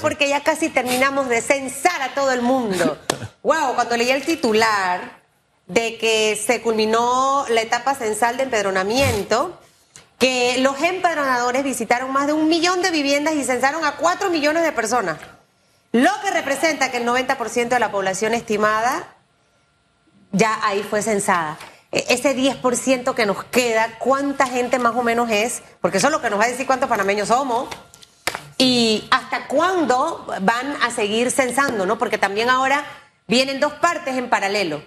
porque ya casi terminamos de censar a todo el mundo. wow, cuando leí el titular de que se culminó la etapa censal de empadronamiento, que los empadronadores visitaron más de un millón de viviendas y censaron a cuatro millones de personas, lo que representa que el 90% de la población estimada ya ahí fue censada. E, ese 10% que nos queda, ¿cuánta gente más o menos es? Porque eso es lo que nos va a decir cuántos panameños somos. ¿Y hasta cuándo van a seguir censando? ¿no? Porque también ahora vienen dos partes en paralelo.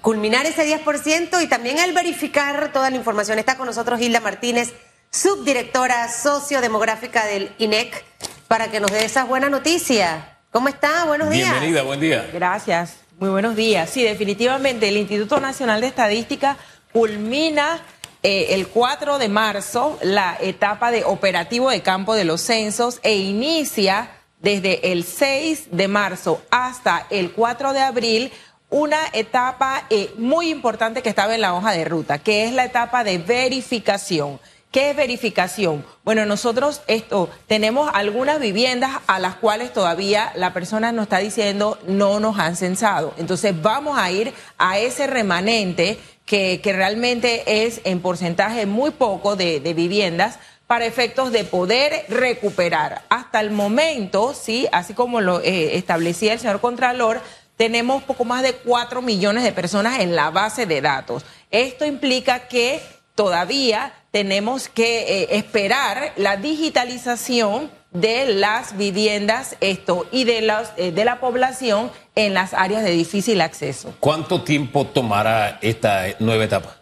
Culminar ese 10% y también el verificar toda la información. Está con nosotros Hilda Martínez, subdirectora sociodemográfica del INEC, para que nos dé esa buena noticia. ¿Cómo está? Buenos días. Bienvenida, buen día. Gracias. Muy buenos días. Sí, definitivamente el Instituto Nacional de Estadística culmina eh, el 4 de marzo la etapa de operativo de campo de los censos e inicia desde el 6 de marzo hasta el 4 de abril una etapa eh, muy importante que estaba en la hoja de ruta, que es la etapa de verificación. ¿Qué es verificación? Bueno, nosotros esto tenemos algunas viviendas a las cuales todavía la persona nos está diciendo no nos han censado. Entonces vamos a ir a ese remanente que, que realmente es en porcentaje muy poco de, viviendas para efectos de poder recuperar. Hasta el momento, sí, así como lo eh, establecía el señor Contralor, tenemos poco más de cuatro millones de personas en la base de datos. Esto implica que todavía tenemos que eh, esperar la digitalización de las viviendas esto y de, las, eh, de la población en las áreas de difícil acceso. ¿Cuánto tiempo tomará esta nueva etapa?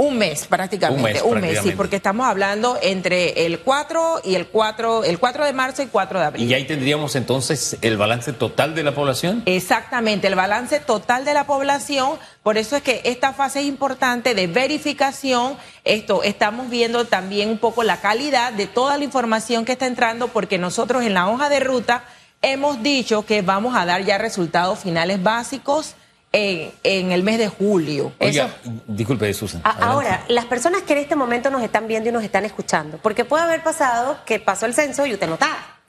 Un mes prácticamente, un mes, sí, porque estamos hablando entre el 4 y el 4, el 4 de marzo y 4 de abril. ¿Y ahí tendríamos entonces el balance total de la población? Exactamente, el balance total de la población, por eso es que esta fase es importante de verificación, esto estamos viendo también un poco la calidad de toda la información que está entrando porque nosotros en la hoja de ruta hemos dicho que vamos a dar ya resultados finales básicos en, el mes de julio. Oiga, disculpe, Susan. ahora, las personas que en este momento nos están viendo y nos están escuchando, porque puede haber pasado que pasó el censo y usted no estaba.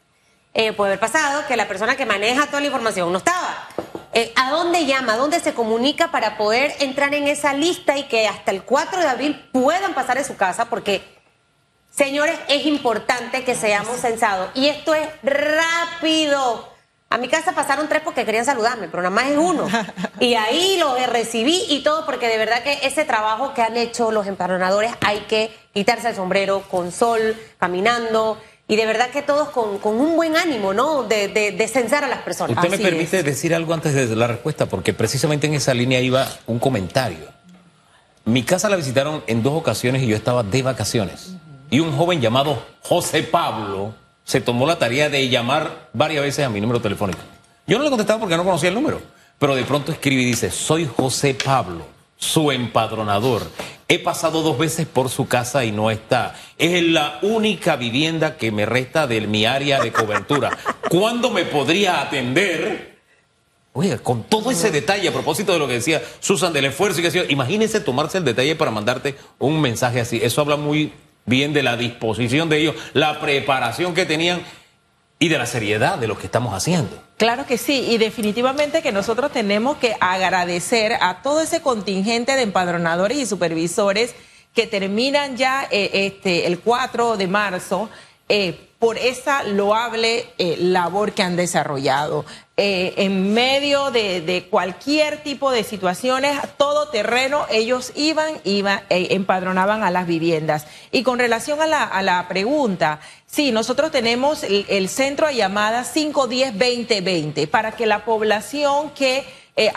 Eh, puede haber pasado que la persona que maneja toda la información no estaba. Eh, ¿A dónde llama? ¿A dónde se comunica para poder entrar en esa lista y que hasta el 4 de abril puedan pasar en su casa? Porque, señores, es importante que seamos censados. Y esto es rápido. A mi casa pasaron tres porque querían saludarme, pero nada más es uno. Y ahí lo recibí y todo porque de verdad que ese trabajo que han hecho los empadronadores hay que quitarse el sombrero con sol, caminando. Y de verdad que todos con, un buen ánimo, ¿no? De, de, censar a las personas. Usted me permite decir algo antes de la respuesta, porque precisamente en esa línea iba un comentario. Mi casa la visitaron en dos ocasiones y yo estaba de vacaciones. Y un joven llamado José Pablo se tomó la tarea de llamar varias veces a mi número telefónico. Yo no le contestaba porque no conocía el número, pero de pronto escribe y dice, soy José Pablo, su empadronador. He pasado dos veces por su casa y no está. Es la única vivienda que me resta de mi área de cobertura. ¿Cuándo me podría atender? Oiga, con todo ese detalle, a propósito de lo que decía Susan, del esfuerzo y que imagínese tomarse el detalle para mandarte un mensaje así. Eso habla muy bien de la disposición de ellos, la preparación que tenían y de la seriedad de lo que estamos haciendo. Claro que sí, y definitivamente que nosotros tenemos que agradecer a todo ese contingente de empadronadores y supervisores que terminan ya eh, este, el 4 de marzo. Eh, por esa loable eh, labor que han desarrollado. Eh, en medio de, cualquier tipo de situaciones, todo terreno, ellos iban, iban, eh, empadronaban a las viviendas. Y con relación a la, a la pregunta, sí, nosotros tenemos el, el centro de llamadas 510-2020 para que la población que eh,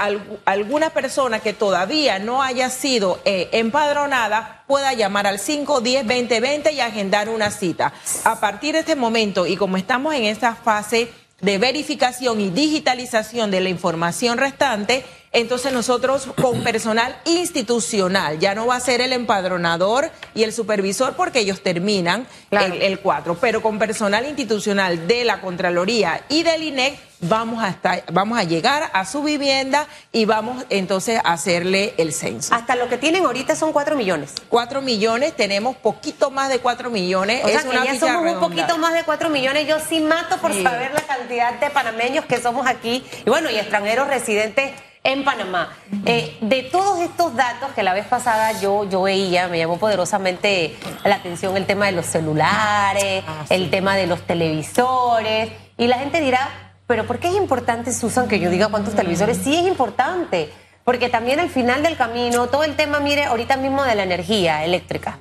alguna persona que todavía no haya sido eh, empadronada pueda llamar al 510-2020 y agendar una cita. A partir de este momento, y como estamos en esta fase de verificación y digitalización de la información restante, entonces nosotros con personal institucional, ya no va a ser el empadronador y el supervisor porque ellos terminan el, 4, pero con personal institucional de la Contraloría y del INEC vamos a, estar, vamos a llegar a su vivienda y vamos entonces a hacerle el censo. Hasta lo que tienen ahorita son 4 millones. 4 millones, tenemos poquito más de 4 millones. O sea, que ya somos un poquito más de 4 millones. Yo sí mato por saber la cantidad de panameños que somos aquí y bueno, y extranjeros residentes en Panamá. Eh, de todos estos datos que la vez pasada yo, yo veía, me llamó poderosamente la atención el tema de los celulares, ah, el tema de los televisores, y la gente dirá, pero ¿por qué es importante, Susan, que yo diga cuántos televisores? Sí es importante, porque también al final del camino, todo el tema, mire, ahorita mismo de la energía eléctrica.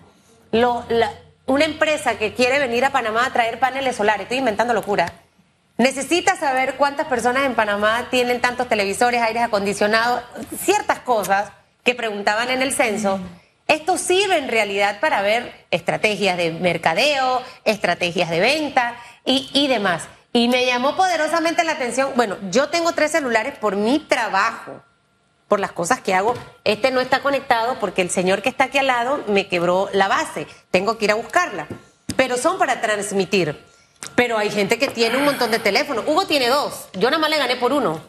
una empresa que quiere venir a Panamá a traer paneles solares, estoy inventando locura, Necesita saber cuántas personas en Panamá tienen tantos televisores, aires acondicionados, ciertas cosas que preguntaban en el censo. Esto sirve en realidad para ver estrategias de mercadeo, estrategias de venta y, y demás. Y me llamó poderosamente la atención, bueno, yo tengo tres celulares por mi trabajo, por las cosas que hago. Este no está conectado porque el señor que está aquí al lado me quebró la base, tengo que ir a buscarla. Pero son para transmitir. Pero hay gente que tiene un montón de teléfonos. Hugo tiene dos. Yo nada más le gané por uno.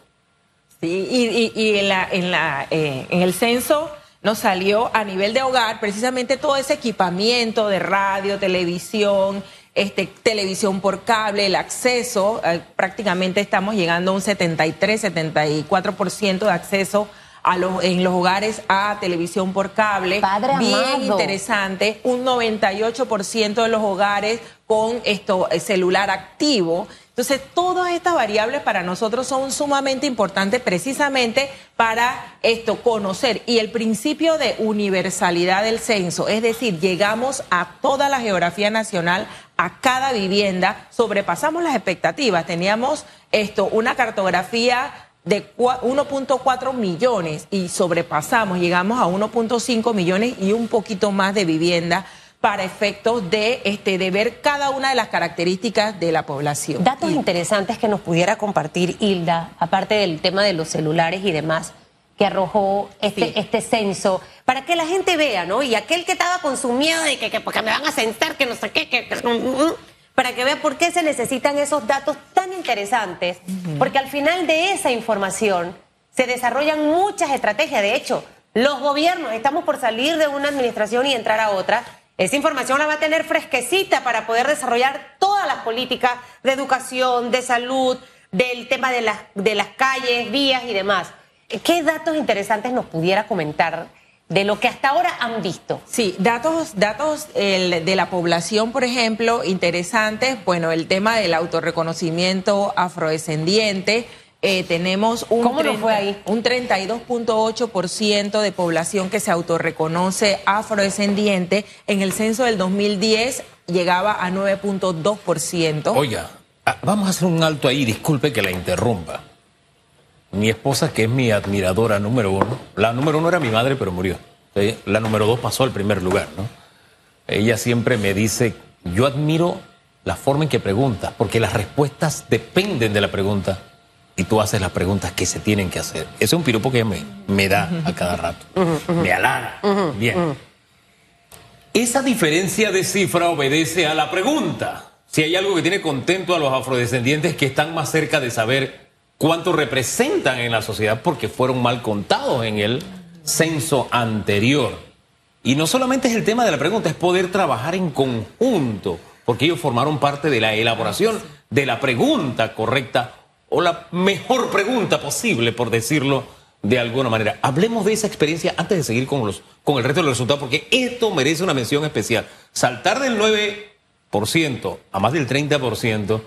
Sí, y, en, la, en, la, eh, en el censo nos salió a nivel de hogar precisamente todo ese equipamiento de radio, televisión, este, televisión por cable, el acceso. Eh, prácticamente estamos llegando a un 73, 74% de acceso a los, en los hogares a televisión por cable. Padre Bien interesante. Un 98% de los hogares con esto, eh, celular activo. Entonces, todas estas variables para nosotros son sumamente importantes precisamente para esto, conocer. Y el principio de universalidad del censo, es decir, llegamos a toda la geografía nacional, a cada vivienda, sobrepasamos las expectativas. Teníamos esto, una cartografía de 1.4 millones y sobrepasamos, llegamos a 1.5 millones y un poquito más de vivienda para efectos de, este, de ver cada una de las características de la población. Datos interesantes que nos pudiera compartir Hilda, aparte del tema de los celulares y demás, que arrojó este, este censo, para que la gente vea, ¿no? Y aquel que estaba con su miedo de que, porque me van a sentar, que no sé qué, que para que vea por qué se necesitan esos datos tan interesantes, porque al final de esa información se desarrollan muchas estrategias. De hecho, los gobiernos, estamos por salir de una administración y entrar a otra, esa información la va a tener fresquecita para poder desarrollar todas las políticas de educación, de salud, del tema de las, de las calles, vías y demás. ¿Qué datos interesantes nos pudiera comentar? de lo que hasta ahora han visto. Sí, datos, datos de la población, por ejemplo, interesantes. Bueno, el tema del autorreconocimiento afrodescendiente. Eh, tenemos un, ¿Cómo fue ahí? un 32.8% de población que se autorreconoce afrodescendiente. En el censo del 2010 llegaba a 9.2%. Oiga, ah, vamos a hacer un alto ahí, disculpe que la interrumpa. Mi esposa, que es mi admiradora número uno, la número uno era mi madre, pero murió. La número dos pasó al primer lugar, ¿no? Ella siempre me dice, yo admiro la forma en que preguntas, porque las respuestas dependen de la pregunta y tú haces las preguntas que se tienen que hacer. Ese es un piropo que ella me, da a cada rato. Me halaga. Bien. Esa diferencia de cifra obedece a la pregunta. Si hay algo que tiene contento a los afrodescendientes que están más cerca de saber cuánto representan en la sociedad porque fueron mal contados en el censo anterior. Y no solamente es el tema de la pregunta, es poder trabajar en conjunto, porque ellos formaron parte de la elaboración de la pregunta correcta o la mejor pregunta posible, por decirlo de alguna manera. Hablemos de esa experiencia antes de seguir con, los, con el resto de los resultados, porque esto merece una mención especial. Saltar del 9% a más del 30%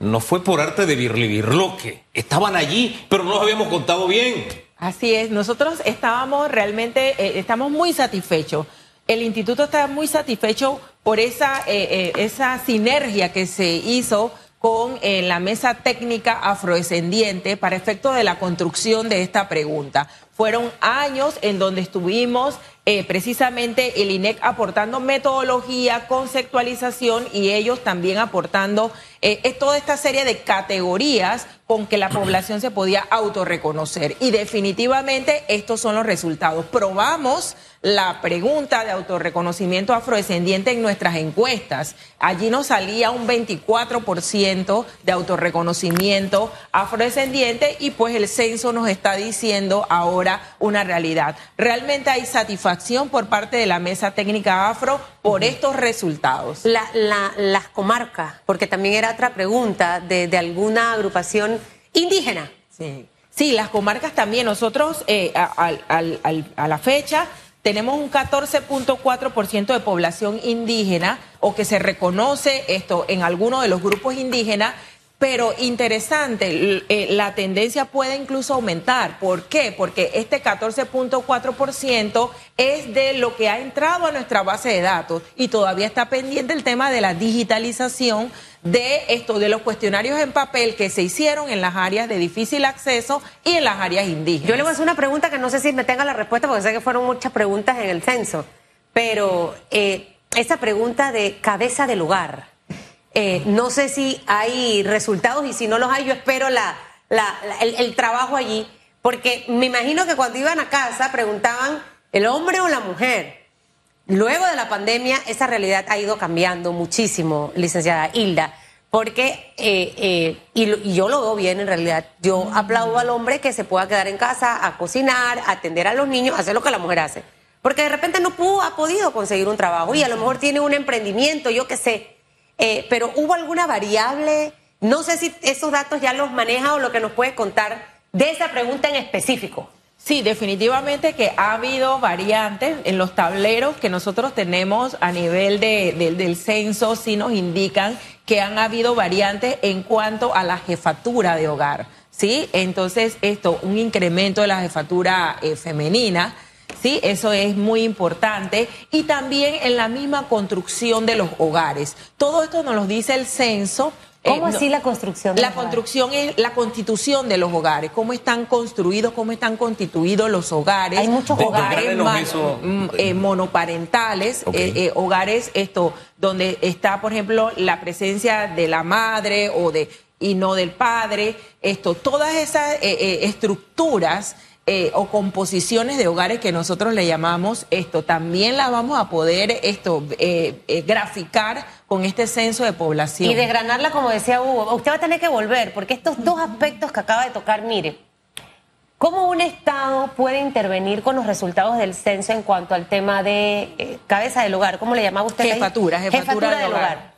no fue por arte de birlibirloque. Estaban allí, pero no los habíamos contado bien. Así es, nosotros estábamos realmente, eh, estamos muy satisfechos. El instituto está muy satisfecho por esa, eh, eh, esa sinergia que se hizo con la mesa técnica afrodescendiente para efecto de la construcción de esta pregunta. Fueron años en donde estuvimos eh, precisamente el INEC aportando metodología, conceptualización y ellos también aportando eh, toda esta serie de categorías con que la población se podía autorreconocer. Y definitivamente estos son los resultados. Probamos la pregunta de autorreconocimiento afrodescendiente en nuestras encuestas. Allí nos salía un 24% de autorreconocimiento afrodescendiente y pues el censo nos está diciendo ahora una realidad. Realmente hay satisfacción por parte de la mesa técnica afro por estos resultados. las comarcas, porque también era otra pregunta de, alguna agrupación indígena. Sí. Sí, las comarcas también. Nosotros eh, a, la fecha tenemos un 14.4% de población indígena o que se reconoce esto en alguno de los grupos indígenas pero interesante, eh, la tendencia puede incluso aumentar. ¿Por qué? Porque este 14.4% es de lo que ha entrado a nuestra base de datos y todavía está pendiente el tema de la digitalización de esto, de los cuestionarios en papel que se hicieron en las áreas de difícil acceso y en las áreas indígenas. Yo le voy a hacer una pregunta que no sé si me tenga la respuesta porque sé que fueron muchas preguntas en el censo, pero eh, esa pregunta de cabeza del lugar eh, no sé si hay resultados y si no los hay, yo espero el, trabajo allí, porque me imagino que cuando iban a casa preguntaban el hombre o la mujer. Luego de la pandemia, esa realidad ha ido cambiando muchísimo, licenciada Hilda, porque, eh, eh, y, yo lo veo bien en realidad, yo aplaudo al hombre que se pueda quedar en casa a cocinar, a atender a los niños, hacer lo que la mujer hace. Porque de repente no pudo, ha podido conseguir un trabajo y a lo mejor tiene un emprendimiento, yo qué sé. Eh, pero ¿hubo alguna variable? No sé si esos datos ya los maneja o lo que nos puede contar de esa pregunta en específico. Sí, definitivamente que ha habido variantes en los tableros que nosotros tenemos a nivel del censo, sí nos indican que han habido variantes en cuanto a la jefatura de hogar, ¿sí? Entonces, esto, un incremento de la jefatura eh, femenina ¿sí? Eso es muy importante. Y también en la misma construcción de los hogares. Todo esto nos lo dice el censo. ¿Cómo eh, así la construcción? la construcción es la constitución de los hogares, cómo están construidos, cómo están constituidos los hogares. Hay muchos hogares mm, eh, monoparentales, eh, hogares esto donde está, por ejemplo, la presencia de la madre o de y no del padre. Esto, todas esas estructuras eh, o composiciones de hogares que nosotros le llamamos esto, también la vamos a poder esto eh, eh, graficar con este censo de población. Y desgranarla, como decía Hugo, usted va a tener que volver, porque estos dos aspectos que acaba de tocar, mire, ¿cómo un Estado puede intervenir con los resultados del censo en cuanto al tema de cabeza del hogar? ¿Cómo le llamaba usted? Jefatura, jefatura, del hogar.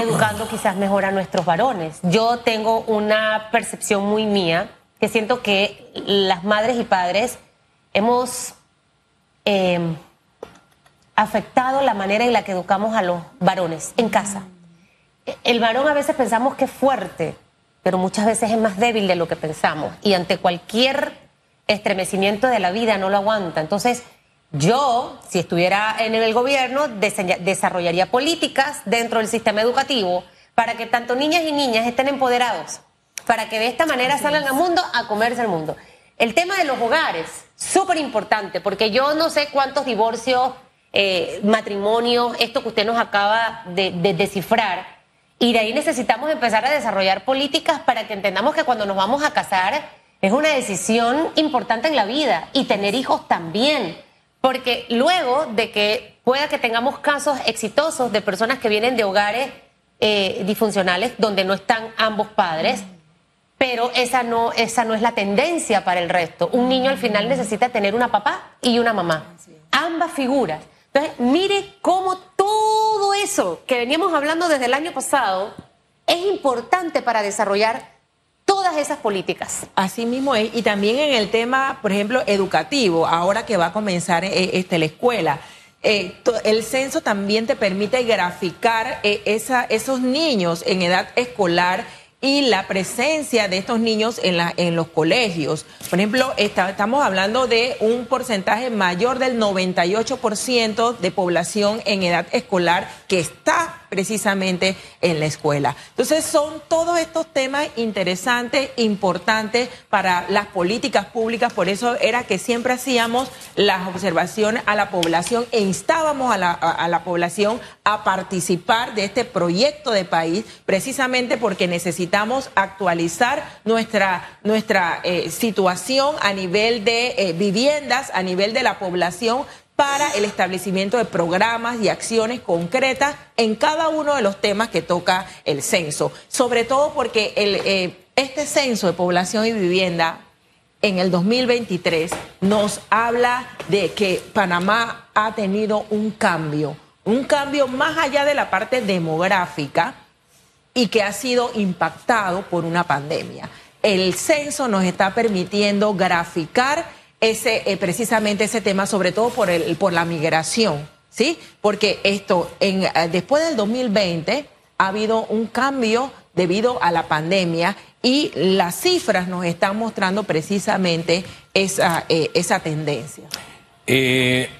Educando quizás mejor a nuestros varones. Yo tengo una percepción muy mía que siento que las madres y padres hemos em, afectado la manera en la que educamos a los varones en casa. El varón a veces pensamos que es fuerte, pero muchas veces es más débil de lo que pensamos y ante cualquier estremecimiento de la vida no lo aguanta. Entonces, yo, si estuviera en el gobierno, desarrollaría políticas dentro del sistema educativo para que tanto niñas y niñas estén empoderados para que de esta manera salgan al mundo a comerse el mundo. El tema de los hogares, súper importante, porque yo no sé cuántos divorcios, eh, matrimonios, esto que usted nos acaba de, descifrar, y de ahí necesitamos empezar a desarrollar políticas para que entendamos que cuando nos vamos a casar es una decisión importante en la vida y tener hijos también. Porque luego de que pueda que tengamos casos exitosos de personas que vienen de hogares eh, disfuncionales donde no están ambos padres, pero esa no, esa no es la tendencia para el resto. Un niño al final necesita tener una papá y una mamá, ambas figuras. Entonces, mire cómo todo eso que veníamos hablando desde el año pasado es importante para desarrollar todas esas políticas. Así mismo es, y también en el tema, por ejemplo, educativo, ahora que va a comenzar eh, este, la escuela. Eh, el censo también te permite graficar eh, esos niños en edad escolar y la presencia de estos niños en, los colegios. Por ejemplo, estamos hablando de un porcentaje mayor del 98% de población en edad escolar que está precisamente en la escuela. Entonces son todos estos temas interesantes, importantes para las políticas públicas, por eso era que siempre hacíamos las observaciones a la población e instábamos a la, a la población a participar de este proyecto de país, precisamente porque necesitamos actualizar nuestra, nuestra eh, situación a nivel de eh, viviendas, a nivel de la población, para el establecimiento de programas y acciones concretas en cada uno de los temas que toca el censo. Sobre todo porque el, eh, este censo de población y vivienda en el 2023 nos habla de que Panamá ha tenido un cambio, un cambio más allá de la parte demográfica y que ha sido impactado por una pandemia. El censo nos está permitiendo graficar ese, eh, precisamente ese tema, sobre todo por, el, por la migración, ¿sí? Porque esto, eh, después del 2020 ha habido un cambio debido a la pandemia y las cifras nos están mostrando precisamente esa, eh, esa tendencia.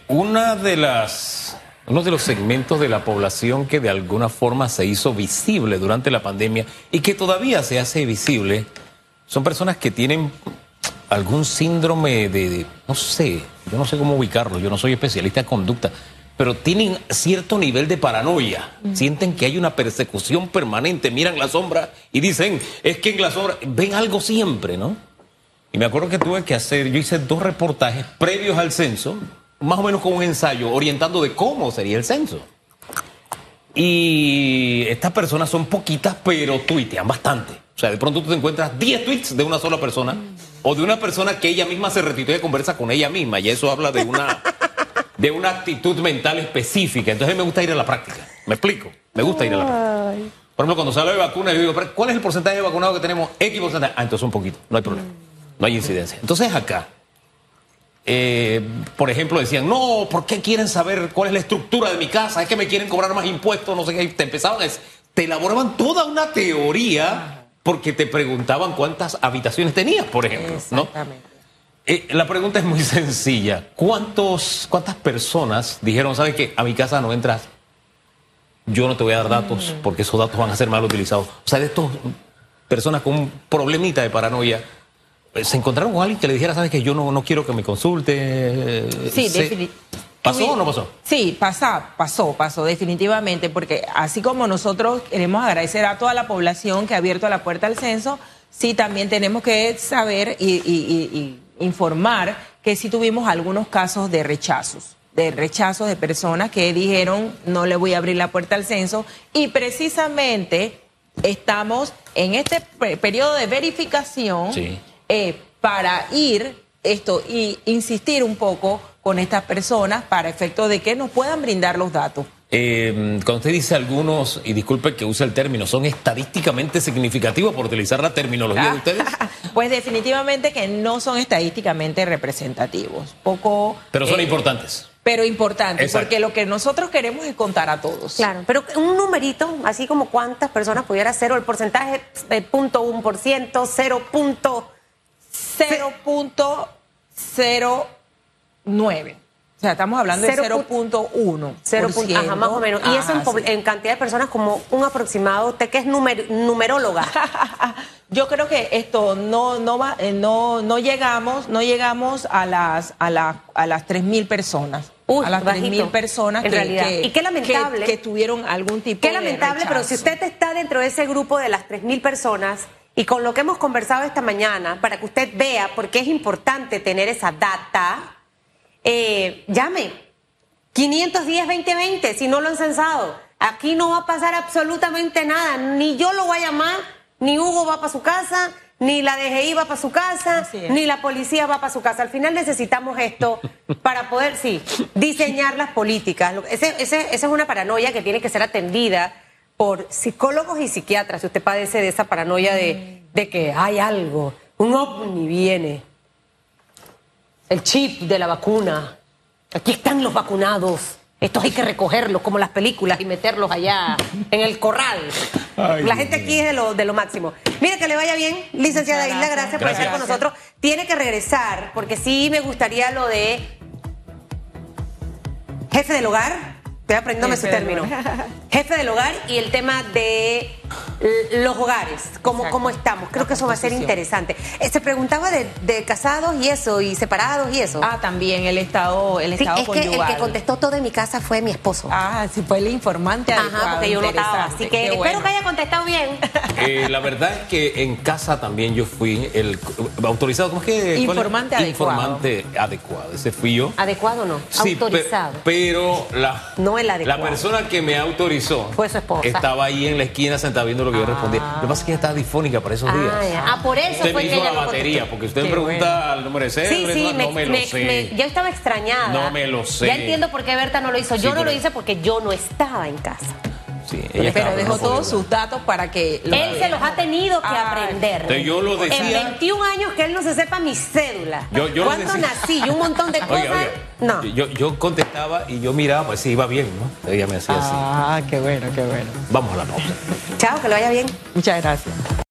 una de las, uno de los segmentos de la población que de alguna forma se hizo visible durante la pandemia y que todavía se hace visible son personas que tienen algún síndrome de, no sé, yo no sé cómo ubicarlo, yo no soy especialista en conducta, pero tienen cierto nivel de paranoia, sienten que hay una persecución permanente, miran la sombra y dicen, es que en la sombra ven algo siempre, ¿no? Y me acuerdo que tuve que hacer, yo hice dos reportajes previos al censo, más o menos con un ensayo orientando de cómo sería el censo. Y estas personas son poquitas, pero tuitean bastante. O sea, de pronto tú te encuentras 10 tweets de una sola persona o de una persona que ella misma se retuitea y conversa con ella misma. Y eso habla de una, de una actitud mental específica. Entonces me gusta ir a la práctica. ¿Me explico? Me gusta ir a la práctica. Por ejemplo, cuando se habla de vacunas, yo digo, ¿cuál es el porcentaje de vacunados que tenemos? X porcentaje. Ah, entonces un poquito. No hay problema. No hay incidencia. Entonces acá, eh, por ejemplo, decían, no, ¿por qué quieren saber cuál es la estructura de mi casa? Es que me quieren cobrar más impuestos, no sé qué. Te empezaban, a, te elaboraban toda una teoría porque te preguntaban cuántas habitaciones tenías, por ejemplo. Exactamente. Eh, la pregunta es muy sencilla. ¿Cuántos, ¿Cuántas personas dijeron, sabes qué, a mi casa no entras? Yo no te voy a dar datos mm. porque esos datos van a ser mal utilizados. O sea, de estas personas con un problemita de paranoia, ¿se encontraron con alguien que le dijera, sabes que yo no, no quiero que me consulte? Sí, definitivamente ¿Pasó o no pasó? Sí, pasó, pasó, pasó, definitivamente, porque así como nosotros queremos agradecer a toda la población que ha abierto la puerta al censo, sí también tenemos que saber y, informar que sí tuvimos algunos casos de rechazos, de rechazos de personas que dijeron no le voy a abrir la puerta al censo y precisamente estamos en este periodo de verificación eh, para ir esto y insistir un poco con estas personas para efecto de que nos puedan brindar los datos. Eh, cuando usted dice algunos, y disculpe que use el término, ¿son estadísticamente significativos por utilizar la terminología de ustedes? pues definitivamente que no son estadísticamente representativos. Poco. Pero son eh, importantes. Pero importantes, porque lo que nosotros queremos es contar a todos. Claro, pero un numerito, así como cuántas personas pudiera ser, o el porcentaje de punto un por ciento, cero punto. Cero punto cero 9. O sea, estamos hablando de 0.1. Ajá, más o menos. y eso en, cantidad de personas como un aproximado. ¿Usted que es numeróloga? Yo creo que esto no no va eh, no no llegamos no llegamos a las a, la, a las 3000 personas. a las 3.000 personas en que, realidad. y qué lamentable que, tuvieron algún tipo de Qué lamentable, pero si usted está dentro de ese grupo de las 3.000 personas y con lo que hemos conversado esta mañana, para que usted vea por qué es importante tener esa data, eh, llame 510-2020 si no lo han censado. Aquí no va a pasar absolutamente nada. Ni yo lo voy a llamar, ni Hugo va para su casa, ni la DGI va para su casa, ni la policía va para su casa. Al final necesitamos esto para poder, sí, diseñar las políticas. esa es una paranoia que tiene que ser atendida por psicólogos y psiquiatras. Si usted padece de esa paranoia de, de que hay algo, un ovni viene el chip de la vacuna. Aquí están los vacunados. Estos hay que recogerlos como las películas y meterlos allá en el corral. Ay, la gente aquí es de lo, de lo máximo. Mire, que le vaya bien, licenciada Isla, gracias. gracias por estar Gracias. con nosotros. Tiene que regresar, porque sí me gustaría lo de jefe del hogar. Estoy aprendiéndome su Jefe del término. Jefe del hogar y el tema de los hogares, cómo, Exacto. cómo estamos. Creo La que eso va a ser interesante. Eh, Se preguntaba de, de casados y eso, y separados y eso. Ah, también el estado, el Sí, estado es que el que contestó todo en mi casa fue mi esposo. Ah, sí, fue el informante Ajá, adecuado, porque yo notaba. interesante. Así que espero que haya contestado bien. Eh, la verdad es que en casa también yo fui el autorizado, ¿cómo es que? es? Informante adecuado. Informante adecuado, ese fui yo. ¿Adecuado o no? Sí, pe- Autorizado. pero la, No el adecuado. la persona que me autorizó Fue su esposa. estaba ahí en la esquina sentada viendo lo que yo respondía. Lo que pasa es que ella estaba difónica para esos Ah, días. ya. Ah, por eso Usted fue me que hizo ella la batería, porque usted Qué me pregunta bueno. el número de Sí, cédula, sí, no, me, me lo me- sé. yo estaba extrañada. No me lo sé. Ya entiendo por qué Berta no lo hizo. Sí, Yo no lo hice porque yo no estaba en casa. Sí, ella estaba, Pero dejó todos sus datos para que... lo Él se los ha tenido que Ah, aprender. Entonces yo lo En decía. 21 años que él no se sepa mi cédula. Yo- yo ¿Cuándo decía. nací? Y un montón de cosas. Oiga, oiga, No. Yo, yo contestaba y yo miraba, pues sí, iba bien, ¿no? Ella me hacía así. Ah, qué bueno, qué bueno. Vamos a la pausa. Chao, que lo vaya bien. Muchas gracias.